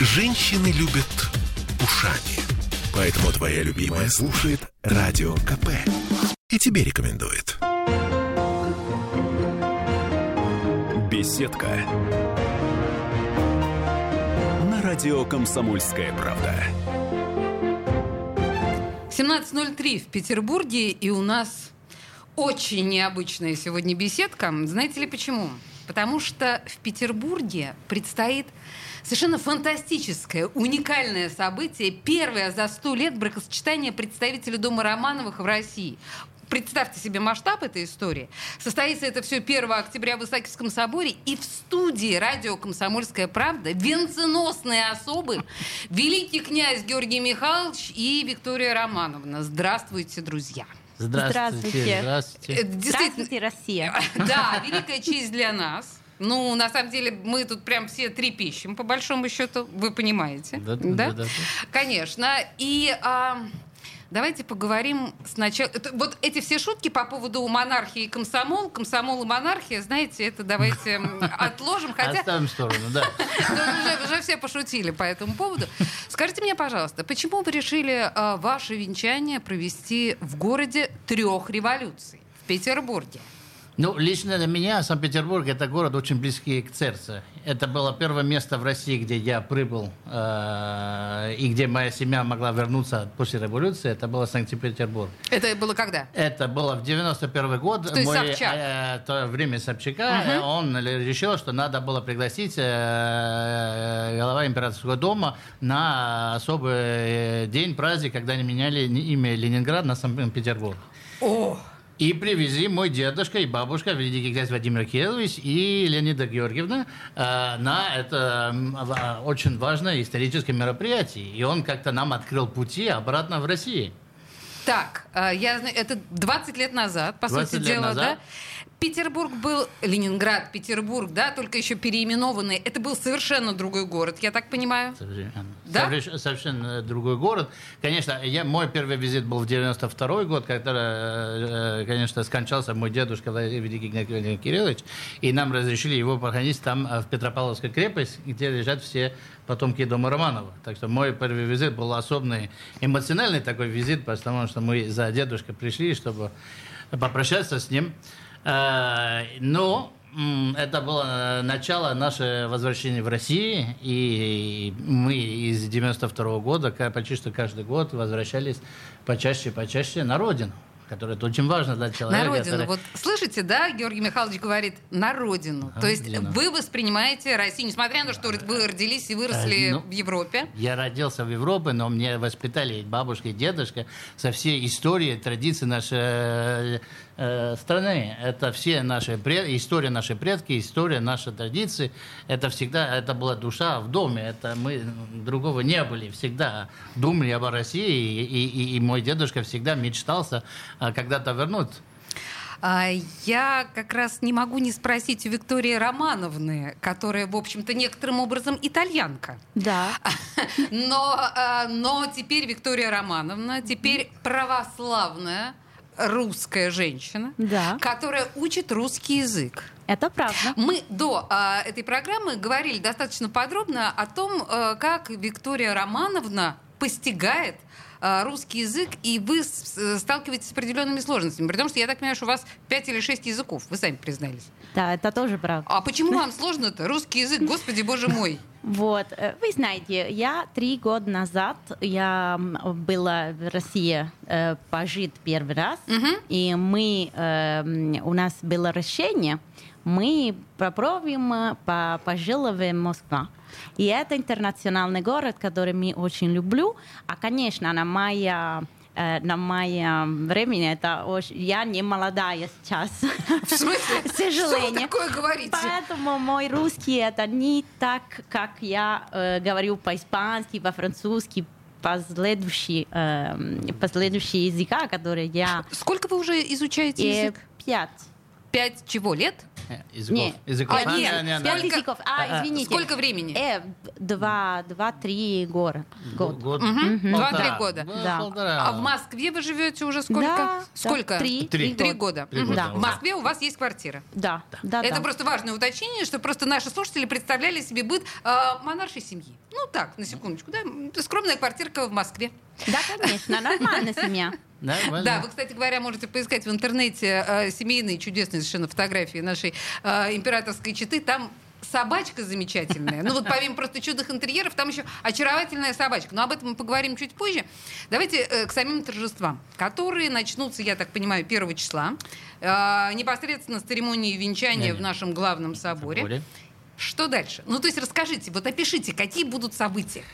Женщины любят ушами. Поэтому твоя любимая слушает Радио КП. И тебе рекомендует. Беседка. На радио «Комсомольская правда». 17.03 в Петербурге, и у нас очень необычная сегодня беседка. Знаете ли почему? Потому что в Петербурге предстоит совершенно фантастическое, уникальное событие. Первое за сто лет бракосочетание представителей Дома Романовых в России. Представьте себе масштаб этой истории. Состоится это все 1 октября в Исаакиевском соборе. И в студии радио «Комсомольская правда» венценосные особы великий князь Георгий Михайлович и Виктория Романовна. Здравствуйте, друзья. Здравствуйте. Здравствуйте. Э, Действительно, Здравствуйте, Россия. да, великая честь для нас. Ну, на самом деле, мы тут прям все трепещем, по большому счету, вы понимаете. Да, да, да, да. Конечно. И а, давайте поговорим сначала. это- вот эти все шутки по поводу монархии и комсомол, комсомол и монархия, знаете, это давайте отложим. Хотя Оставим в сторону, да. уже, уже все пошутили по этому поводу. Скажите мне, пожалуйста, почему вы решили а, ваше венчание провести в городе трех революций, в Петербурге? Ну, лично для меня Санкт-Петербург – это город очень близкий к сердцу. Это было первое место в России, где я прибыл, э, и где моя семья могла вернуться после революции. Это было Санкт-Петербург. Это было когда? Это было в 91 год. То есть Мой, Собчак. э, то время Собчака. э, Он решил, что надо было пригласить э, глава императорского дома на особый э, день, праздник, когда они меняли имя Ленинград на Санкт-Петербург. О, И привезли мой дедушка и бабушка, великий князь Владимир Кириллович и Леонида Георгиевна э, на это в- очень важное историческое мероприятие. И он как-то нам открыл пути обратно в Россию. Так, а, я это 20 лет назад, по 20 сути дела, назад. да? Петербург был, Ленинград, Петербург, да, только еще переименованный. Это был совершенно другой город, я так понимаю. Совершенно, Да? Соверш- совершенно другой город. Конечно, я, мой первый визит был в 92 год, когда, э, конечно, скончался мой дедушка Великий Владимир Кириллович, и нам разрешили его похоронить там, э, в Петропавловской крепость, где лежат все потомки дома Романова. Так что мой первый визит был особенный, эмоциональный такой визит, потому что мы за дедушкой пришли, чтобы попрощаться с ним. Э, Но это было э, начало нашего возвращения в Россию, и мы из 92 года ка- почти что каждый год возвращались почаще, почаще на родину, которая это очень важно для человека. На родину. который- Вот слышите, да, Георгий Михайлович говорит, на родину. На То есть родину. вы воспринимаете Россию, несмотря на то, что вы родились и выросли Э, ну, в Европе. Я родился в Европе, но мне воспитали бабушка и дедушка со всей историей, традиции нашей э, э, страны. Это все наши пред- история нашей предки, история нашей традиции. Это всегда, это была душа в доме. Это мы другого не были. Всегда думали об России, и, и- и мой дедушка всегда мечтался э, когда-то вернуться. А, Я как раз не могу не спросить у Виктории Романовны, которая, в общем-то, некоторым образом итальянка. Да. Но, а, но теперь Виктория Романовна, теперь православная русская женщина, Да. которая учит русский язык. Это правда. Мы до а, этой программы говорили достаточно подробно о том, а, как Виктория Романовна постигает а, русский язык, и вы сталкиваетесь с определенными сложностями. При том, что я так понимаю, что у вас 5 или 6 языков, вы сами признались. Да, это тоже правда. А почему вам сложно-то? Русский язык, господи, боже мой. Вот, э, вы знаете, я три года назад я была в России э, пожить первый раз, и мы э, у нас было решение, мы попробуем э, по пожила в Москва. И это интернациональный город, который мы очень люблю. А, конечно, на моя на моем времени это очень... Я не молодая сейчас. В смысле? К Что вы сожалению. такое говорите? Поэтому мой русский это не так, как я э, говорю по-испански, по-французски, последующие, э, последующие языка, которые я... Сколько вы уже изучаете э, язык? пять. Пять чего лет? Языков. Не, Языков. А, нет, не, не, пять Сколько- языков. А, извините. Сколько времени? Э, два, два-три года. Год. Год. Два-три Полтора. года. Да. полтора. А в Москве вы живете уже сколько? Да, сколько? да, три. Три. Три года. Три года. В Москве у вас есть квартира. Да, да, Это да. просто важное уточнение, что просто наши слушатели представляли себе быт э, монаршей семьи. Ну так, на секундочку, да, скромная квартирка в Москве. Да, конечно, нормальная семья. Нормально. Да, вы, кстати говоря, можете поискать в интернете э, семейные чудесные совершенно фотографии нашей э, императорской четы. Там собачка замечательная. Ну вот помимо просто чудных интерьеров, там еще очаровательная собачка. Но об этом мы поговорим чуть позже. Давайте э, к самим торжествам, которые начнутся, я так понимаю, 1 числа. Э, непосредственно с церемонии венчания в нашем главном соборе. Соборе. Что дальше? Ну, то есть расскажите, вот опишите, какие будут события.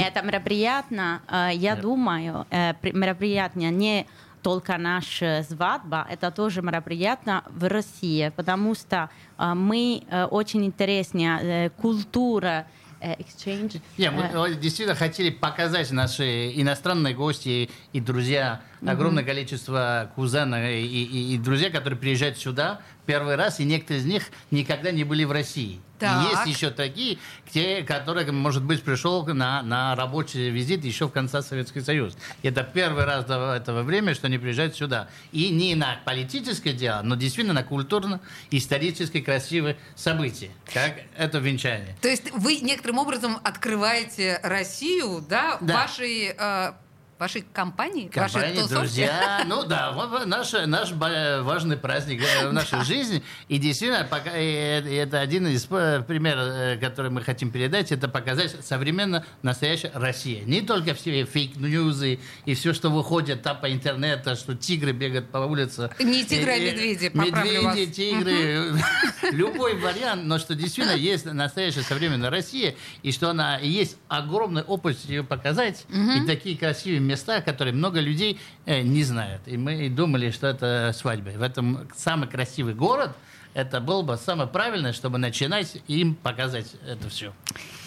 Это мероприятие, э, я думаю, э, при- мероприятие не только наша свадьба, это тоже мероприятие в России, потому что э, мы очень интересная культура exchange. Не, мы действительно хотели показать наши иностранные гости и друзья, огромное количество кузенов и, и- и друзья, которые приезжают сюда первый раз, и некоторые из них никогда не были в России. Так. есть еще такие, те, которые, может быть, пришел на, на рабочий визит еще в конце Советский Союз. Это первый раз до этого времени, что они приезжают сюда. И не на политическое дело, но действительно на культурно-историческое красивое событие, как это венчание. То есть вы некоторым образом открываете Россию, да, Да. вашей, э, вашей компании, вашей Компания, тусовки? друзья. Ну да, наш, наш важный праздник э, в нашей жизни. И действительно, пока, э, это один из э, примеров, который мы хотим передать, это показать современно настоящая Россия. Не только все фейк-ньюзы и все, что выходит там по интернету, что тигры бегают по улице. Не тигры, а медведи, поправлю вас. Медведи, тигры, любой вариант, но что действительно есть настоящая современная Россия, и что она есть огромный опыт ее показать, и такие красивые места, которые много людей э, не знают. И мы думали, что это свадьба. В этом самый красивый город, это было бы самое правильное, чтобы начинать им показать это все.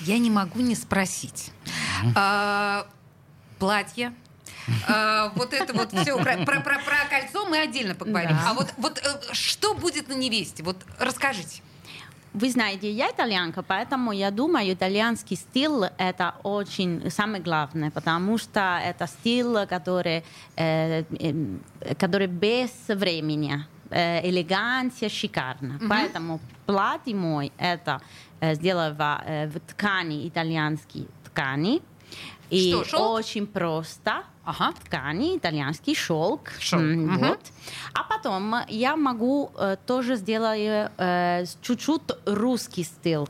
Я не могу не спросить. А, платье. а, вот это вот все про, про, про- про кольцо мы отдельно поговорим. Да. А вот, вот э, что будет на невесте? Вот расскажите. Вы знаете, я итальянка, поэтому я думаю, итальянский стиль это очень самое главное, потому что это стиль, который, э, э, который без времени, э, элегантия, шикарно. Поэтому платье мой это э, сделано э, в ткани итальянской ткани. И Что, шелк? очень просто Ага. ткани, итальянский шелк. Шелк, М, мгм. Вот. А потом я могу э, тоже сделать э, чуть-чуть русский стиль.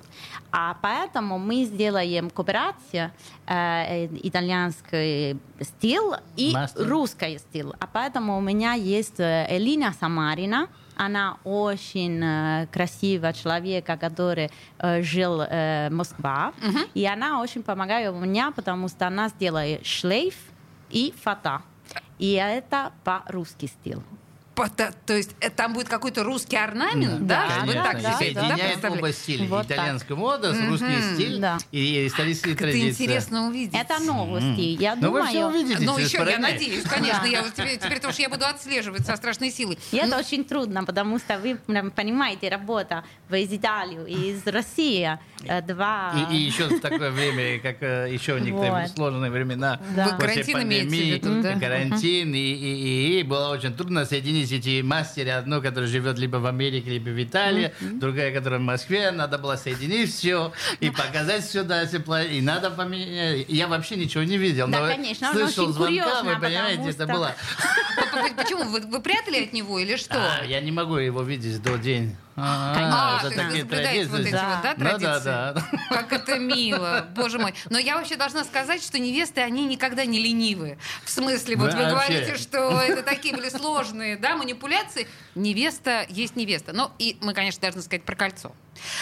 А поэтому мы сделаем кооперацию э, э, итальянский стиль и Мастер. русский стиль. А поэтому у меня есть э, Элина Самарина. Она очень э, красивая человек, который э, жил э, в Москве. И она очень помогает мне, потому что она сделает шлейф и фата. И это по-русски стиль. То есть э, там будет какой-то русский орнамент, да? Да, да, так да, это, да, Соединяет представляете? оба стиля. Вот так. Итальянская мода, русский стиль Да. и исторические Как это традиции. интересно увидеть. Это новости. Я Ну вы думаю... все увидите. Ну, еще, я параллель. надеюсь, конечно. Я вот теперь, теперь тоже я буду отслеживать со страшной силой. И это очень трудно, потому что вы понимаете, работа в- из Италии, из России, э, два... И, и еще в такое время, как э, еще некоторые Вот. сложные времена Да. После пандемии, да? карантин, и, и- и- и было очень трудно соединить эти мастери, одну, которая живет либо в Америке, либо в Италии, другая, которая в Москве, надо было соединить все и показать сюда тепло, и надо поменять. Я вообще ничего не видел, Да, но конечно, слышал звонка, курьезно, вы понимаете, это было... Почему? Вы, вы прятали от него или что? А, я не могу его видеть до день. А, А, вы такие соблюдаете вот эти традиции. вот, да, Ну да, традиции? да. Как это мило, боже мой. Но я вообще должна сказать, что невесты, они никогда не ленивы. В смысле, вот вы говорите, что это такие были сложные, да, манипуляции. Невеста есть невеста. Ну, и мы, конечно, должны сказать про кольцо.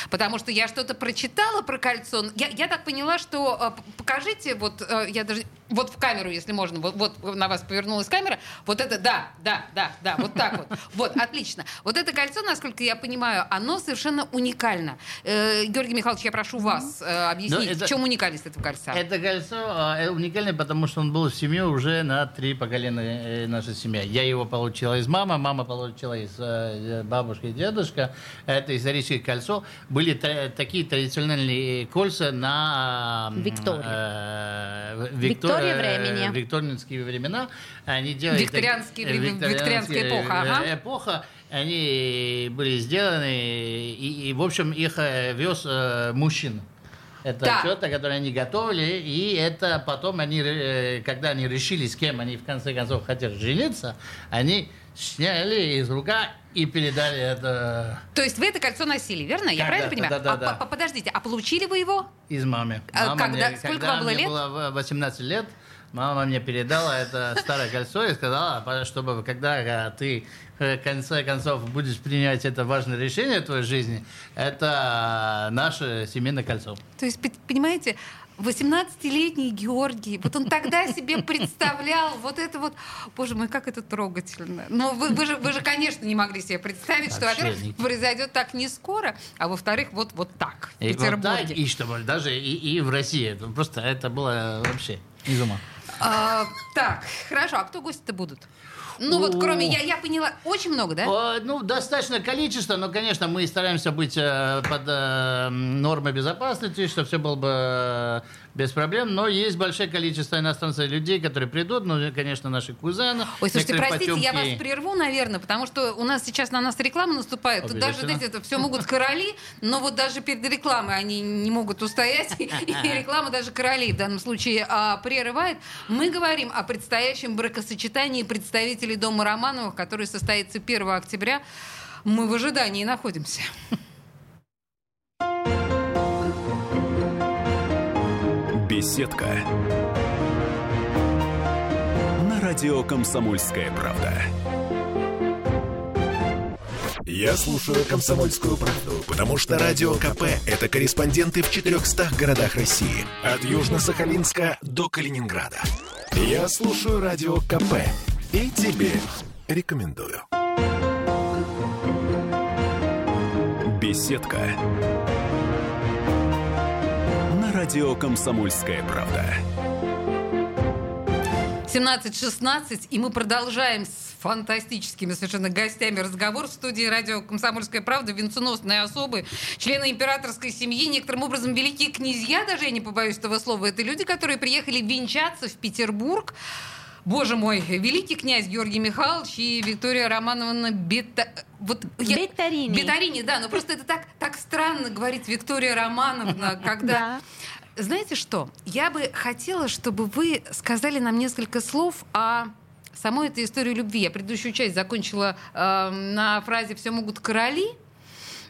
Потому что я что-то прочитала про кольцо. Я, я так поняла, что... э, Покажите, вот, э, я даже... вот в камеру, если можно, вот, вот на вас повернулась камера, вот это, да, да, да, да, вот так вот. Вот, отлично. Вот это кольцо, насколько я понимаю, оно совершенно уникально. Э, Георгий Михайлович, я прошу вас э, объяснить, Ну, это- в чем уникальность этого кольца? Это кольцо э, уникальное, потому что он был в семье уже на три поколения э, нашей семьи. Я его получила из мамы, мама получила из э, бабушки и дедушка. Это историческое кольцо. Были та- такие традиционные кольца на... Виктории. э, в- Виктории Виктор- э, времени. Викторианские времена. Они делали... Викторианские так- викторианская эпоха, ага. э, эпоха. Они были сделаны, и, и, в общем, их э, вез э, мужчина. Это Так. тета, которые они готовили, и это потом они, э, когда они решили, с кем они в конце концов хотят жениться, они сняли из рука и передали это То есть вы это кольцо носили, верно? Я правильно понимаю? да-да, а, да. по- подождите, а получили вы его? из мамы. А Мама когда- мне- сколько когда вам было мне лет? было в- 18 лет, мама мне передала это старое кольцо и сказала, «А, чтобы когда э, ты э, в конце концов будешь принимать это важное решение в твоей жизни, это наше семейное кольцо. То есть, понимаете, 18-летний Георгий, вот он тогда себе представлял вот это вот, боже мой, как это трогательно. Но вы, вы, же, вы же, конечно, не могли себе представить, что, во-первых, произойдет так не скоро, а во-вторых, вот, вот так, в И, вот так, Петербурге. и чтобы даже и, и в России. Просто это было вообще из ума. А, так, хорошо, а кто гости-то будут? Ну вот, кроме, я, я поняла, очень много, да? О, Ну, достаточно количество, но, конечно, мы стараемся быть э, под э, нормой безопасности, чтобы все было бы э, без проблем. Но есть большое количество иностранцев людей, которые придут, ну, конечно, наши кузены. Ой, слушайте, простите, я вас потемки. прерву, наверное, потому что у нас сейчас на нас реклама наступает. Тут даже, знаете, это все могут короли, но вот даже перед рекламой они не могут устоять, и реклама даже королей в данном случае а, прерывает. Мы говорим о предстоящем бракосочетании представителей Дома Романовых, который состоится 1 октября. Мы в ожидании находимся. Беседка. На радио «Комсомольская правда». Я слушаю «Комсомольскую правду», потому что «Радио КП» — это корреспонденты в 400 городах России. От Южно-Сахалинска до Калининграда. Я слушаю «Радио КП» и тебе рекомендую. Беседка. На радио «Комсомольская правда». 17.16, и мы продолжаем с фантастическими совершенно гостями разговор в студии радио «Комсомольская правда», венценосные особы, члены императорской семьи, некоторым образом великие князья, даже я не побоюсь этого слова, это люди, которые приехали венчаться в Петербург. Боже мой, великий князь Георгий Михайлович и Виктория Романовна Бета... Вот я- Бетарини. Бетарини, да, но просто это так, так странно говорить Виктория Романовна, когда... Знаете что? Я бы хотела, чтобы вы сказали нам несколько слов о самой этой истории любви. Я предыдущую часть закончила э, на фразе «все могут короли»,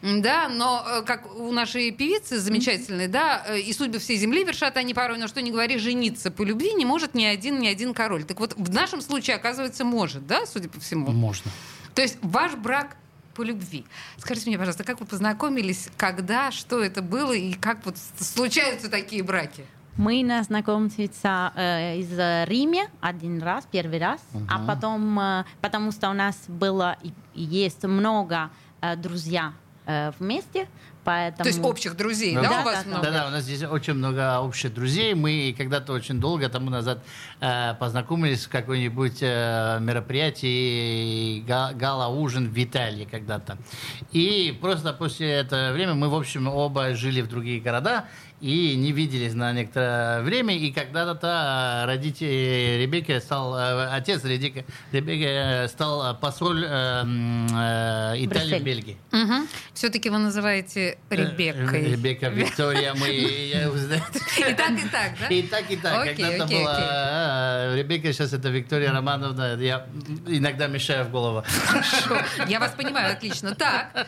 да, но э, как у нашей певицы замечательной, да, э, и судьбы всей земли вершат они порой, но что не говори, жениться по любви не может ни один, ни один король. Так вот, в нашем случае, оказывается, может, да, судя по всему? Можно. То есть ваш брак по любви. Скажите мне, пожалуйста, как вы познакомились, когда, что это было и как вот случаются такие браки? Мы на знакомиться э, из Риме один раз, первый раз, а потом, э, потому что у нас было и, и есть много э, друзья э, вместе, поэтому... То есть общих друзей, Ну да, да, у вас да, много? Да-да, у нас здесь очень много общих друзей. Мы когда-то очень долго тому назад э, познакомились в какой-нибудь э, мероприятии, га- гала-ужин в Италии когда-то. И просто после этого времени мы, в общем, оба жили в другие города и не виделись на некоторое время. И когда-то э, родители Ребекки стал, э, отец Ребекки, Ребекки э, стал посол э, э, Италии в. Бельгии. Все-таки вы называете Ребеккой. Э, Ребекка, Виктория, мы. И так, и так, да? И так, и так. Когда-то была а, Ребекка, сейчас это Виктория Романовна. Я иногда мешаю в голову. Хорошо. Я вас понимаю, отлично. Так,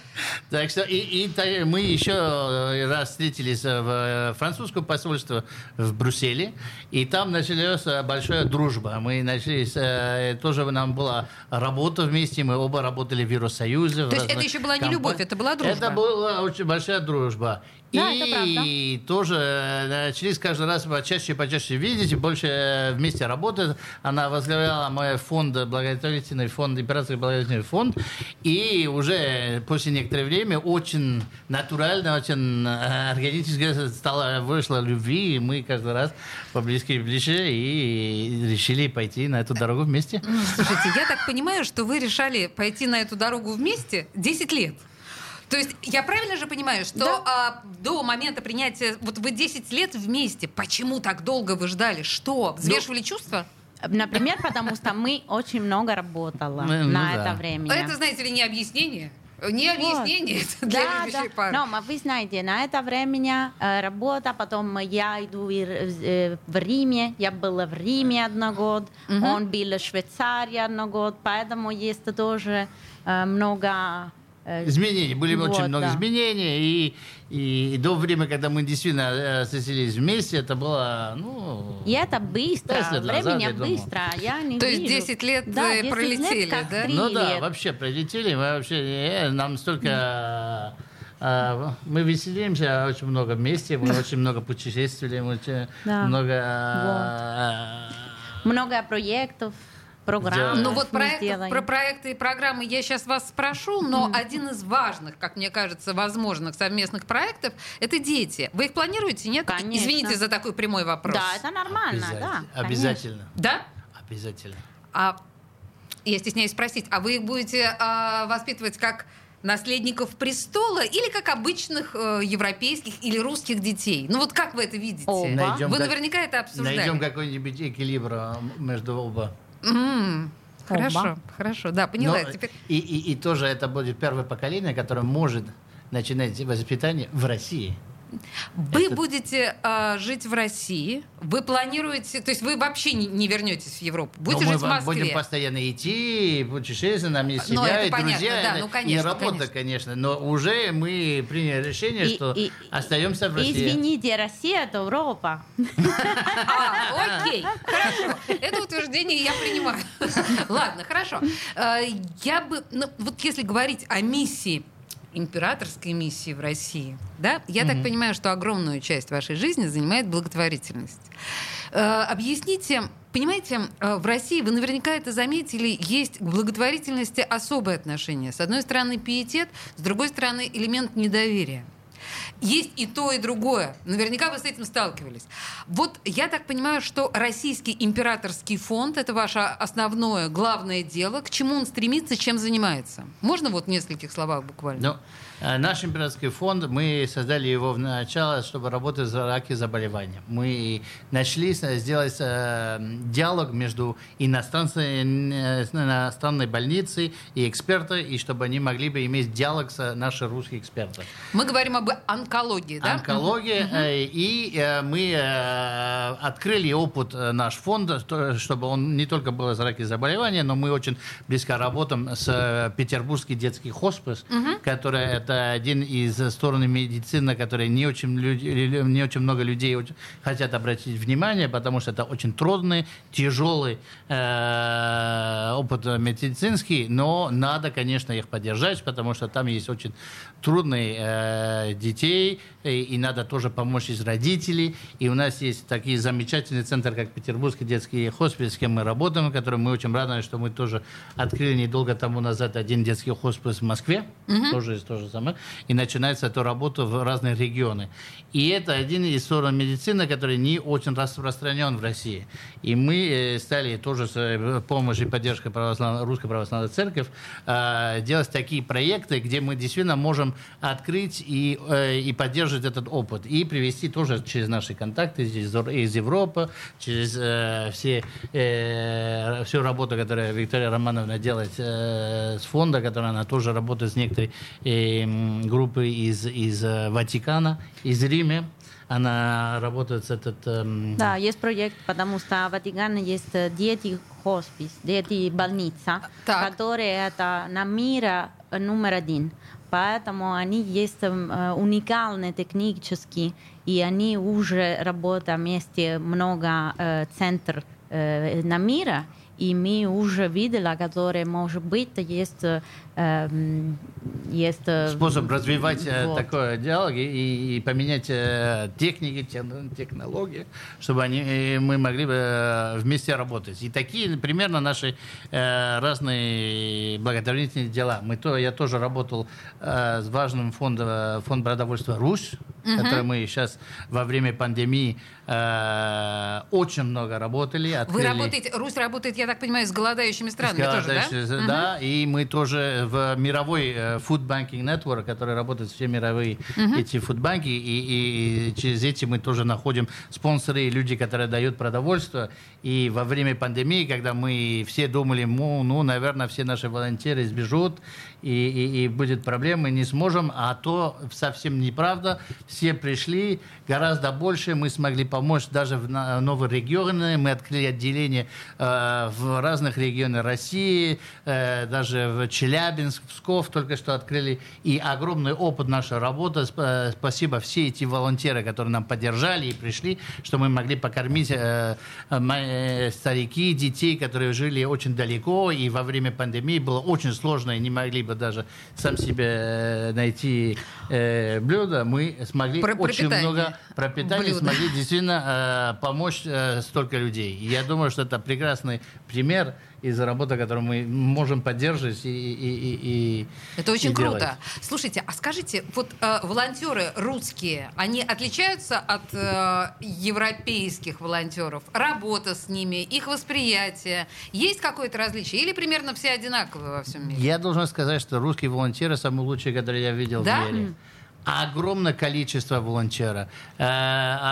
Так что и, мы еще раз встретились в французском посольстве в Брюсселе, и там началась э, большая дружба. Мы начали, с, э, тоже нам была работа вместе, мы оба работали в Евросоюзе. То есть это еще была не любовь, это была дружба? Это была очень большая дружба. Да, это правда. И тоже э, начались каждый раз почаще и почаще видеть, больше э, вместе работать. Она возглавляла мой фонд, благотворительный фонд, императорский благотворительный фонд. И уже после некоторого времени очень натурально, очень э, органически стало, вышло любви, и мы каждый раз поближе и ближе и решили пойти на эту дорогу вместе. Слушайте, я так понимаю, что вы решали пойти на эту дорогу вместе 10 лет. То есть я правильно же понимаю, что а, до момента принятия, вот вы 10 лет вместе, почему так долго вы ждали? Что, взвешивали чувства? Например, потому что мы очень много работала Ну, ну на да. это время. Это, знаете ли, не объяснение. Не объяснение это для Да, любящей да. пары. Но вы знаете, на это время э, работа, потом я иду э, в Риме, я была в Риме один год, он был в Швейцарии один год, поэтому есть тоже э, много... э, Изменений. Были Вот, очень много да. изменений. И, и, до времени, когда мы действительно э, соселились вместе, это было, ну... И это быстро, лет назад, времени я быстро, я не То есть вижу. 10 лет, Да, э, 10 пролетели, лет, как да? Ну да, лет. вообще пролетели, мы вообще, э, нам столько... э, Мы веселимся очень много вместе, мы очень много путешествовали, мы очень Да. много... э, Много проектов, программ. Ну вот проект- про проекты и программы я сейчас вас спрошу, но один из важных, как мне кажется, возможных совместных проектов – это дети. Вы их планируете, нет? Конечно. Извините за такой прямой вопрос. Да, это нормально, да. Обязательно. конечно. Да? Обязательно. А я стесняюсь спросить, а вы их будете а, воспитывать как наследников престола или как обычных э, европейских или русских детей? Ну вот как вы это видите? Оба. Найдем Вы как- наверняка это обсуждали. Найдем какой-нибудь эквилибр между оба. М, Хорошо, Оба. хорошо, да, поняла. Но Теперь... и, и, и тоже это будет первое поколение, которое может начинать воспитание в России. Вы Это- будете а, жить в России, вы планируете, то есть вы вообще не, не вернетесь в Европу, будете Но жить в мы Москве. будем постоянно идти, путешествовать, нам есть Ну, семья это и понятно, друзья, да, и- ну, и конечно, работа, конечно. Но уже мы приняли решение, И- что и- остаемся в России. Извините, Россия это Европа. А, окей, хорошо. Это утверждение я принимаю. Ладно, хорошо. Э, Я бы, ну, вот если говорить о миссии императорской миссии в России, да, я так понимаю, что огромную часть вашей жизни занимает благотворительность. Э, Объясните, понимаете, э, в России, вы наверняка это заметили, есть к благотворительности особое отношение. С одной стороны пиетет, с другой стороны элемент недоверия. Есть и то, и другое. Наверняка вы с этим сталкивались. Вот я так понимаю, что Российский императорский фонд это ваше основное, главное дело. К чему он стремится, чем занимается? Можно вот в нескольких словах буквально? Ну, э, наш императорский фонд, мы создали его в начало, чтобы работать с раки заболевания. Мы нашли с- сделать э, диалог между иностранной, э, иностранной больницей и экспертой, и чтобы они могли бы иметь диалог с нашими русскими экспертами. Мы говорим об онкологии, да? онкология, э, и э, мы э, открыли опыт э, наш фонд, то- чтобы он не только был из раки заболевания, но мы очень близко работаем с э, Петербургский детский хоспис, который это один из сторон медицины, который не очень, люди, не очень много людей хотят обратить внимание, потому что это очень трудный, тяжелый э, опыт медицинский, но надо, конечно, их поддержать, потому что там есть очень трудные э, детей, и, и надо тоже помочь из родителей. И у нас есть такие замечательные центры, как Петербургский детский хоспис, с кем мы работаем, который мы очень рады, что мы тоже открыли недолго тому назад один детский хоспис в Москве, тоже из то же самое, и начинается эту работу в разных регионах. И это один из сторон медицины, который не очень распространен в России. И мы э, стали тоже с э, помощью и поддержкой православ... Русской Православной Церкви э, делать такие проекты, где мы действительно можем открыть и, и поддерживать этот опыт. И привести тоже через наши контакты из, из Европы, через все, всю работу, которую Виктория Романовна делает с фонда, которая она тоже работает с некоторой м, группой из, из э, Ватикана, из Рима. Она работает с этот... эм, Да, есть проект, потому что в Ватикане есть э, дети хоспис, дети больница, Так. которые это на мира э, номер один. Поэтому они есть э, уникальные технически, и они уже работают вместе много э, центров э, на мира, и мы уже видели, которые, может быть, есть эм, есть... э, Способ развивать э, вот. такой диалог и, и поменять э, техники, тен- технологии, чтобы они, мы могли бы вместе работать. И такие примерно наши разные благотворительные дела. Мы то, я тоже работал с важным фондом фонд продовольствия «Русь», который мы сейчас во время пандемии очень много работали. Вы открыли- работаете, Русь работает, я так понимаю, с голодающими странами тоже, да? Да? и мы тоже в мировой э, Food Banking Network, который работает все мировые эти фудбанки, и, и- через эти мы тоже находим спонсоры, и люди, которые дают продовольствие. И во время пандемии, когда мы все думали, ну, ну наверное, все наши волонтеры сбежут, и, и- и будет проблема, мы не сможем, а то совсем неправда. Все пришли, гораздо больше мы смогли помочь даже в новые регионы. Мы открыли отделение э, в разных регионах России, э, даже в Челябинск, Псков только что открыли. И огромный опыт нашей работы. Э, Спасибо все эти волонтеры, которые нам поддержали и пришли, что мы могли покормить э, э, э, старики, детей, которые жили очень далеко. И во время пандемии было очень сложно, и не могли бы даже сам себе э, найти э, блюдо. Мы смогли Про- очень пропитание. много пропитания, Блюда. смогли действительно э, помочь э, столько людей. И я думаю, что это прекрасный пример из работы, которую мы можем поддерживать и, и- и- и- Это очень и круто. делать. Слушайте, а скажите, вот э, волонтеры русские, они отличаются от э, европейских волонтеров? Работа с ними, их восприятие, есть какое-то различие? Или примерно все одинаковые во всем мире? Я должен сказать, что русские волонтеры самые лучшие, которые я видел Да? в мире. Огромное количество волонтера, э,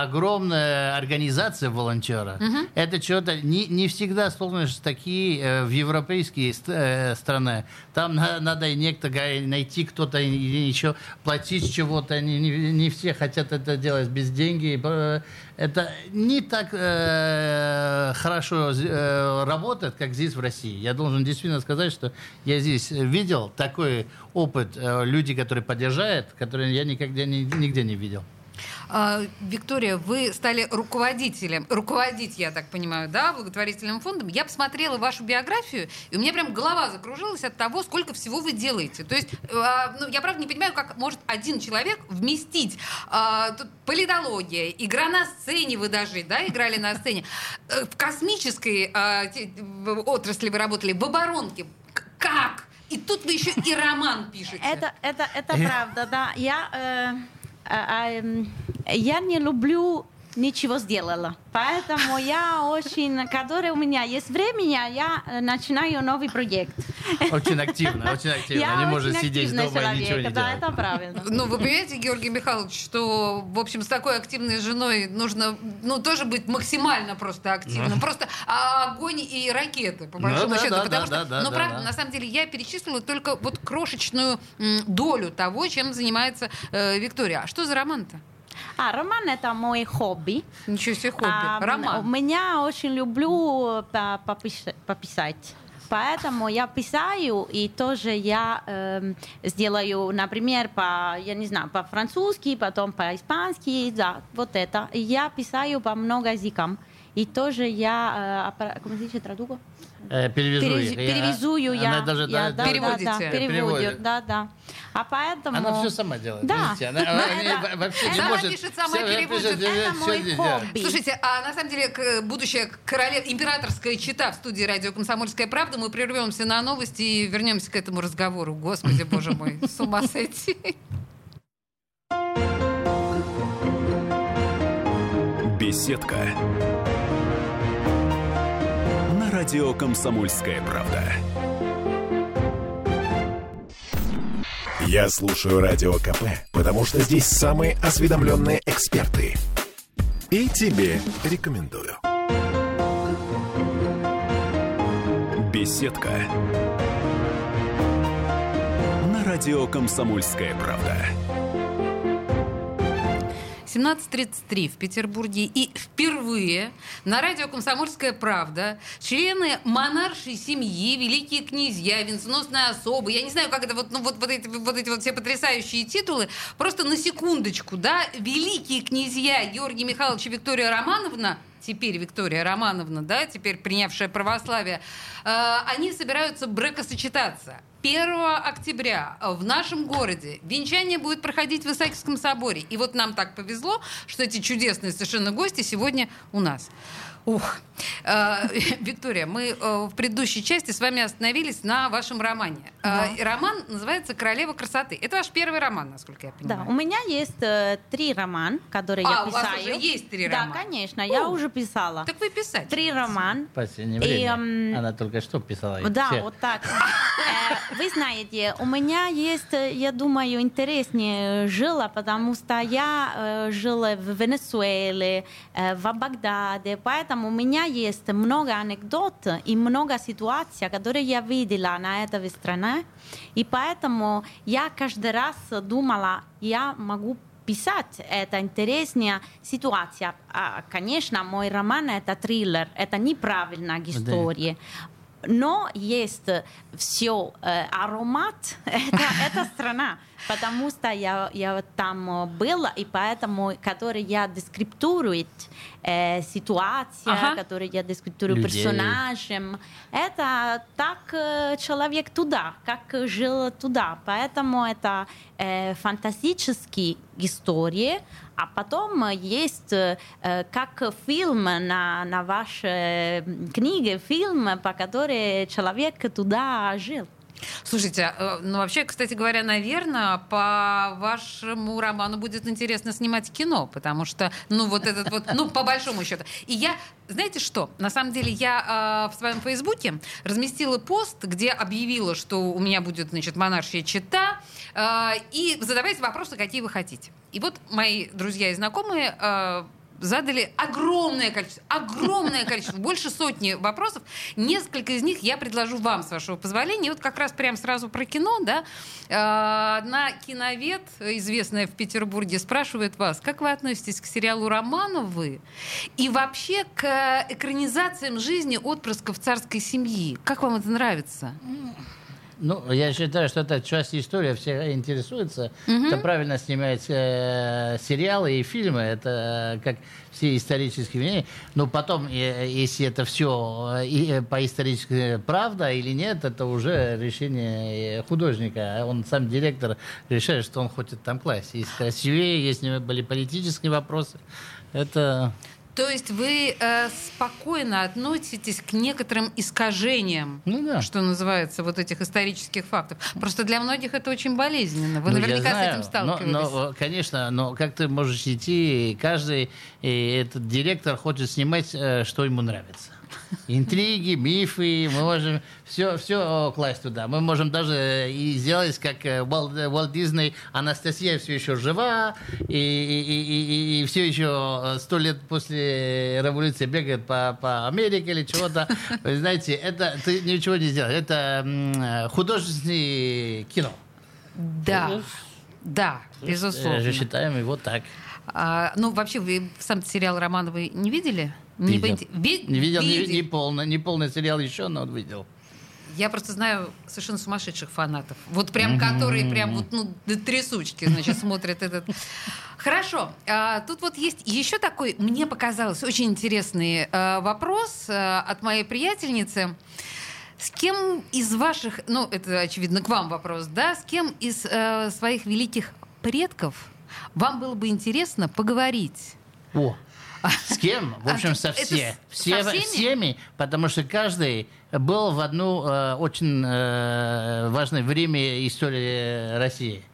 огромная организация волонтера. Это что-то не, не всегда что такие э, в европейские ст- э, страны. Там на- надо и некто найти кто-то или еще платить чего-то. Не, не- не все хотят это делать без денег. Э, Это не так э, хорошо э, работает, как здесь в России. Я должен действительно сказать, что я здесь видел такой опыт, э, люди, которые поддержают, которые я никогда ни- нигде не видел. А, Виктория, вы стали руководителем, руководить, я так понимаю, да, благотворительным фондом. Я посмотрела вашу биографию, и у меня прям голова закружилась от того, сколько всего вы делаете. То есть, а, ну, я правда не понимаю, как может один человек вместить а, тут политология, игра на сцене, вы даже, да, играли на сцене, Э, в космической а, отрасли вы работали, в оборонке. Как? И тут вы еще и роман пишете. Это, это, это правда, да. Я, э, а, а, эм, я не люблю ничего сделала. Поэтому я очень, когда у меня есть время, я э, начинаю новый проект. Очень активно, очень активно. Я Не может сидеть дома и ничего не да, делать. это правильно. Ну, вы понимаете, Георгий Михайлович, что, в общем, с такой активной женой нужно, ну, тоже быть максимально просто активным. Просто а, огонь и ракеты, по Ну большому счету. Потому что, ну, да, правда, да. на самом деле, я перечислила только вот крошечную долю того, чем занимается э, Виктория. А что за роман-то? А, роман это мой хобби. Ничего себе хобби. А, роман. У меня очень люблю попис- пописать. Поэтому я писаю, и тоже я эм, сделаю, например, по, я не знаю, по-французски, потом по-испански, да, вот это. Я писаю по много языкам. И тоже я, э, как se традуго? Э, Перевезу Перез- их. Я- перевезую я. Она даже я да- Переводите. Да, да, Переводит. да, да. А поэтому... Она все сама делает. Да. видите, она- она это- вообще не может. пишет, сама переводит. Это мой хобби. Слушайте, а на самом деле будущая королева, императорская чита в студии радио «Комсомольская правда». Мы прервемся на новости и вернемся к этому разговору. Господи, боже мой, с ума сойти. Беседка. Радио «Комсомольская правда». Я слушаю Радио КП, потому что здесь самые осведомленные эксперты. И тебе рекомендую. Беседка. На радио «Комсомольская правда». 17.33 в Петербурге. И впервые на радио «Комсомольская правда» члены монаршей семьи, великие князья, венценосные особы, я не знаю, как это, вот, ну, вот, вот, эти, вот эти вот все потрясающие титулы, просто на секундочку, да, великие князья Георгий Михайлович и Виктория Романовна, теперь Виктория Романовна, да, теперь принявшая православие, э, они собираются бракосочетаться. 1 октября в нашем городе венчание будет проходить в Исаакиевском соборе. И вот нам так повезло, что эти чудесные совершенно гости сегодня у нас. Ух. Э, Виктория, мы э, в предыдущей части с вами остановились на вашем романе. Э, Да. Роман называется «Королева красоты». Это ваш первый роман, насколько я понимаю. Да, у меня есть э, три романа, которые А, я у вас писаю. уже есть три да, романа? конечно, я О. уже писала. Так вы писать. Три романа. В последнее И, время. эм, Она только что писала. Да, все. вот так. Э, Вы знаете, у меня есть, э, я думаю, интереснее жила, потому что я э, жила в Венесуэле, в Багдаде, поэтому у меня есть много анекдот и много ситуаций, которые я видела на этой стране, и поэтому я каждый раз думала, я могу писать, это интересная ситуация. А, конечно, мой роман это триллер, это неправильная история. Но есть все аромат, это, это страна, потому что я, я там была, и поэтому, который я дескриптурую э, ситуация, Ага. который я дескриптурую Людей. персонажем, это так э, человек туда, как жил туда, поэтому это э, фантастические истории, а потом э, есть э, э, как фильм на, на вашей книге, фильм, по которой человек туда жил. Слушайте, э, ну вообще, кстати говоря, наверное, по вашему роману будет интересно снимать кино, потому что, ну вот этот вот, ну по большому счету. И я, знаете что, на самом деле я э, в своем фейсбуке разместила пост, где объявила, что у меня будет, значит, монаршая чита, э, и задавайте вопросы, какие вы хотите. И вот мои друзья и знакомые э, задали огромное количество, огромное количество, больше сотни вопросов. Несколько из них я предложу вам, с вашего позволения. И вот как раз прям сразу про кино, да. Одна киновед, известная в Петербурге, спрашивает вас, как вы относитесь к сериалу «Романовы» и вообще к экранизациям жизни отпрысков царской семьи? Как вам это нравится? Ну, я считаю, что это часть истории, все интересуются. Это правильно снимать э, сериалы и фильмы, это э, как все исторические вещи. Но потом, э, если это все по исторически правда или нет, это уже решение э, художника. Он сам директор решает, что он хочет там класть. Есть красивее, если были политические вопросы. Это То есть вы э, спокойно относитесь к некоторым искажениям, Ну да. что называется, вот этих исторических фактов. Просто для многих это очень болезненно. Вы Ну, наверняка знаю. с этим сталкивались. Но, но, конечно, но как ты можешь идти, каждый э, этот директор хочет снимать, э, что ему нравится. Интриги, мифы, мы можем все, все класть туда. Мы можем даже и сделать, как э, Уолт, Уолт Дисней, Анастасия все еще жива, и, и, и, и, все еще сто лет после революции бегает по, по Америке или чего-то. Вы знаете, это ты ничего не сделаешь. Это художественное кино. Да, да, безусловно. Э, же считаем его так. А, ну, вообще, вы сам сериал Романовы не видели? Не, Видел. Ви- Не видел, не, видели? не полный, не полный сериал еще, но вот видел. Я просто знаю совершенно сумасшедших фанатов. Вот прям, которые прям вот, ну, до трясучки, значит, смотрят этот... Хорошо. А, тут вот есть еще такой, мне показалось, очень интересный э, вопрос э, от моей приятельницы. С кем из ваших, ну, это, очевидно, к вам вопрос, да, с кем из э, своих великих предков вам было бы интересно поговорить? О, с кем? В общем, А, со это все. все со всеми? всеми, потому что каждый был в одно э, очень э, важное время истории России.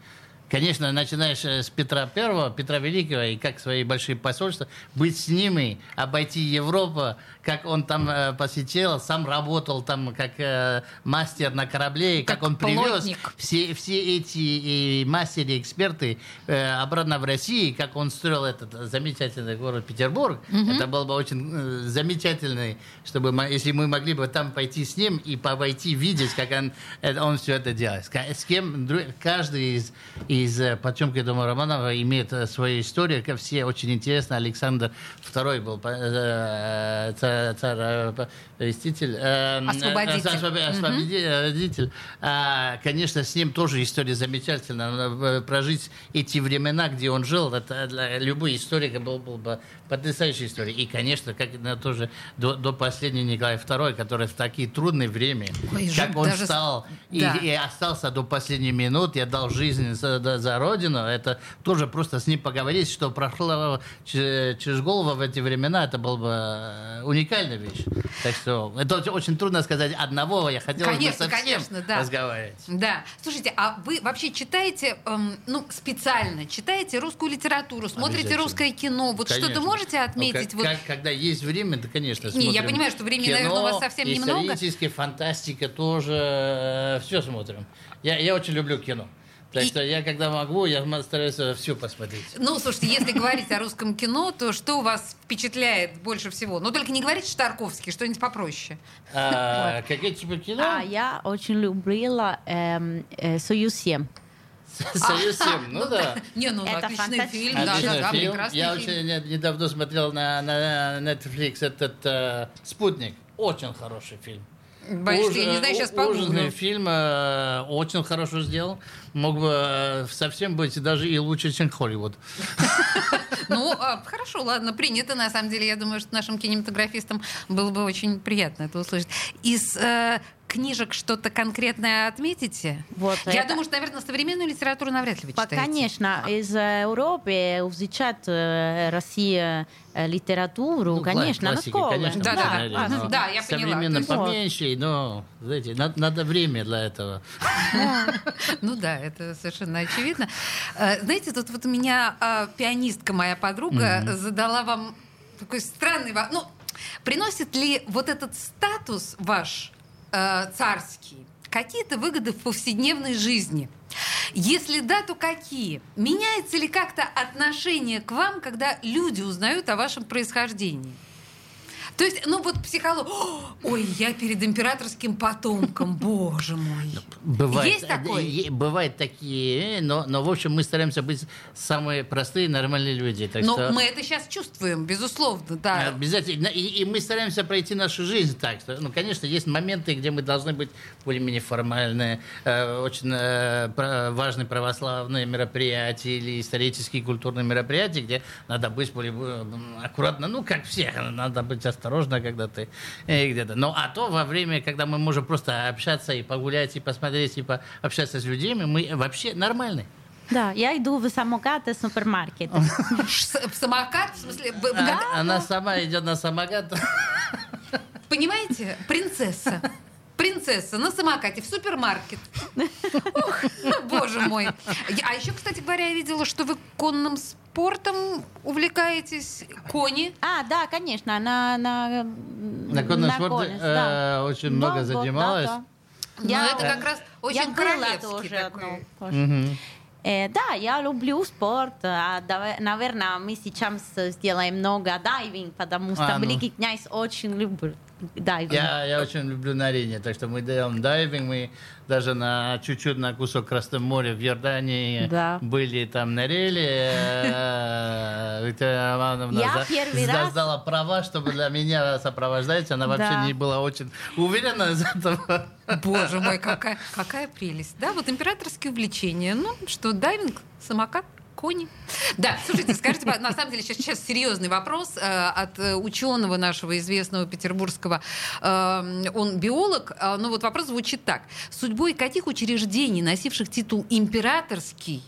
Конечно, начинаешь э, с Петра Первого, Петра Великого, и как свои большие посольства, быть с ними, обойти Европу, как он там э, посетил, сам работал там как э, мастер на корабле, и как, Как он привез плотник. все, все эти и мастеры, эксперты э, обратно в Россию, как он строил этот замечательный город Петербург, это было бы очень э, замечательно, чтобы мы, если мы могли бы там пойти с ним и пойти видеть, как он, это- он все это делает. С кем каждый из, из э, «Потемки дома Романова» имеет э, свою историю, как все очень интересно. Александр II был э, царь, царь повеститель. Освободитель. Освободитель. А, конечно, с ним тоже история замечательная. Прожить эти времена, где он жил, это для любой историка был, был бы потрясающая история. И, конечно, как тоже до, до последнего Николая II, который в такие трудные время, Ой, как он даже... стал да. и, и остался до последней минуты, отдал жизнь за, за родину, это тоже просто с ним поговорить, что прошло через, голову в эти времена, это было бы э, уникальная вещь. Так что это очень трудно сказать одного, я хотел конечно, бы со конечно, да. разговаривать. Да. Слушайте, а вы вообще читаете, эм, ну, специально читаете русскую литературу, смотрите русское кино, вот что-то можете отметить? Ну, как, вот... когда есть время, то, конечно, Не, я понимаю, что времени, кино, наверное, у вас совсем немного. фантастика тоже, э, все смотрим. Я, я очень люблю кино. Так и... что я, когда могу, я стараюсь все посмотреть. Ну, слушайте, если говорить о русском кино, то что вас впечатляет больше всего? Ну, только не говорите Штарковский, что-нибудь попроще. А, какие типы кино? А, я очень любила эм, э, «Союз-7». Союз 7, ну да. Не, ну это отличный фильм, да, фильм. Я очень недавно смотрел на Netflix этот э, «Спутник». Очень хороший фильм. Боюсь, Уж, я не знаю, сейчас погуглю. Фильм, э, очень хорошо сделал. Мог бы э, совсем быть даже и лучше, чем Холливуд. Ну, а, хорошо, ладно, принято. На самом деле, я думаю, что нашим кинематографистам было бы очень приятно это услышать. Из э, книжек что-то конкретное отметите? Вот Я это... думаю, что, наверное, современную литературу навряд ли вы читаете. Конечно. Из Европы изучать э, Россия э, литературу, ну, конечно, на конечно, да, да, да, да, да, я поняла. Современно поменьше, но, знаете, надо, надо время для этого. Ну да, это совершенно очевидно. Э, знаете, тут вот у меня а, пианистка, моя подруга, задала вам такой странный вопрос. Ну, приносит ли вот этот статус ваш э, царский какие-то выгоды в повседневной жизни? Если да, то какие? Меняется ли как-то отношение к вам, когда люди узнают о вашем происхождении? То есть, ну вот психолог, ой, я перед императорским потомком, боже мой. Бывает, Есть такое? Бывают такие, но, но в общем мы стараемся быть самые простые, нормальные люди. Так но что... мы это сейчас чувствуем, безусловно, да. Обязательно. И, и мы стараемся пройти нашу жизнь так. Что, ну, конечно, есть моменты, где мы должны быть более-менее формальные, э, очень э, важные православные мероприятия или исторические культурные мероприятия, где надо быть более э, аккуратно, ну, как все, надо быть осторожным осторожно, когда ты э, где-то. Ну, а то во время, когда мы можем просто общаться и погулять, и посмотреть, и пообщаться с людьми, мы вообще нормальные. Да, я иду в самокат и супермаркет. В самокат? В смысле? Да. Она сама идет на самокат. Понимаете? Принцесса принцесса на самокате в супермаркет. Ох, боже мой. А еще, кстати говоря, я видела, что вы конным спортом увлекаетесь. Кони. А, да, конечно. На, на, на конном спорте да. э, очень много занималась. Да, да. Я, это как раз очень я королевский тоже такой. Э, да, я люблю спорт. А, наверное, мы сейчас сделаем много дайвинг, потому что а, ну. Великий князь очень любит дайвинг. Я, я очень люблю на арене, так что мы делаем дайвинг, мы даже на чуть-чуть на кусок Красного моря в Иордании да. были там на реле. Э, Виктория Ивановна я первый раз... сдала права, чтобы для меня сопровождать. Она вообще да. не была очень уверена из этого. Боже мой, какая, какая прелесть. Да, вот императорские увлечения. Ну, что, дайвинг, самокат, кони. Да, слушайте, скажите, на самом деле сейчас, сейчас серьезный вопрос э, от э, ученого нашего известного петербургского. Э, он биолог, э, но вот вопрос звучит так. Судьбой каких учреждений, носивших титул императорский,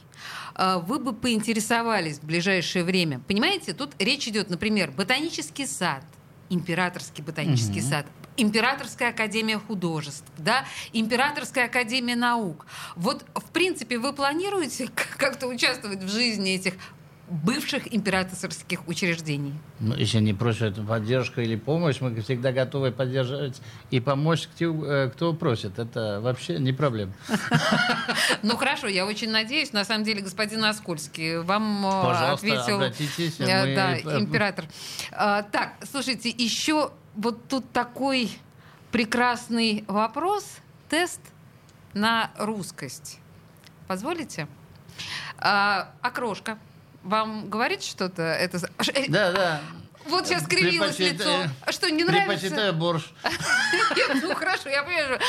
э, вы бы поинтересовались в ближайшее время? Понимаете, тут речь идет, например, ботанический сад, императорский ботанический угу. сад, Императорская академия художеств, да, Императорская академия наук. Вот, в принципе, вы планируете как-то участвовать в жизни этих бывших императорских учреждений. Ну, если они просят поддержку или помощь, мы всегда готовы поддержать и помочь, э, кто просит. Это вообще не проблема. Ну хорошо, я очень надеюсь. На самом деле, господин Оскольский, вам э, ответил э, император. А, так, слушайте, еще вот тут такой прекрасный вопрос, тест на русскость. Позволите? А, окрошка. Вам говорит что-то? Это... Да, да. Вот сейчас скривилось лицо. А Что, не нравится? Предпочитаю борщ. Ну хорошо, я понимаю.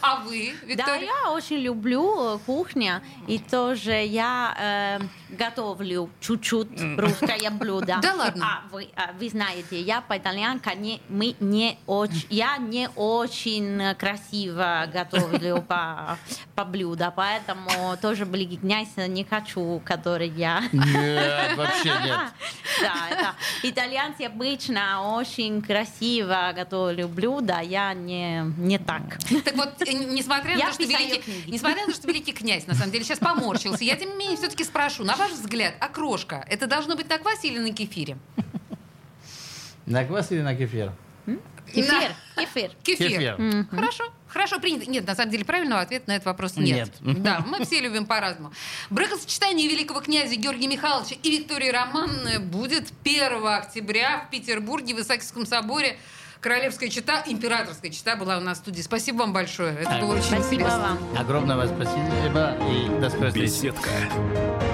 А вы, Да, Виктория? я очень люблю э, кухню, и тоже я э, готовлю чуть-чуть русское блюдо. Да ладно? А, вы, а, вы знаете, я по-итальянски не, мы не очень, я не очень красиво готовлю по, по блюду, поэтому тоже князь не хочу, который я... Нет, вообще нет. Да, это итальянцы обычно очень красиво готовят блюда, я не, не так. Так вот, э, несмотря на то, что великий, несмотря на то, что великий князь, на самом деле, сейчас поморщился, я, тем не менее, все-таки спрошу, на ваш взгляд, окрошка, это должно быть на квасе или на кефире? На квас или на кефир? Кефир, кефир. Кефир. Кефир. Хорошо, хорошо, принято. Нет, на самом деле, правильного ответа на этот вопрос нет. Нет. Да, мы все любим по-разному. Бракосочетание великого князя Георгия Михайловича и Виктории Романовны будет 1 октября в Петербурге, в Исаакиевском соборе. Королевская чита, императорская чита была у нас в студии. Спасибо вам большое. Это было очень Спасибо интересно. вам. Огромное вам спасибо и до скорой встречи. Беседка.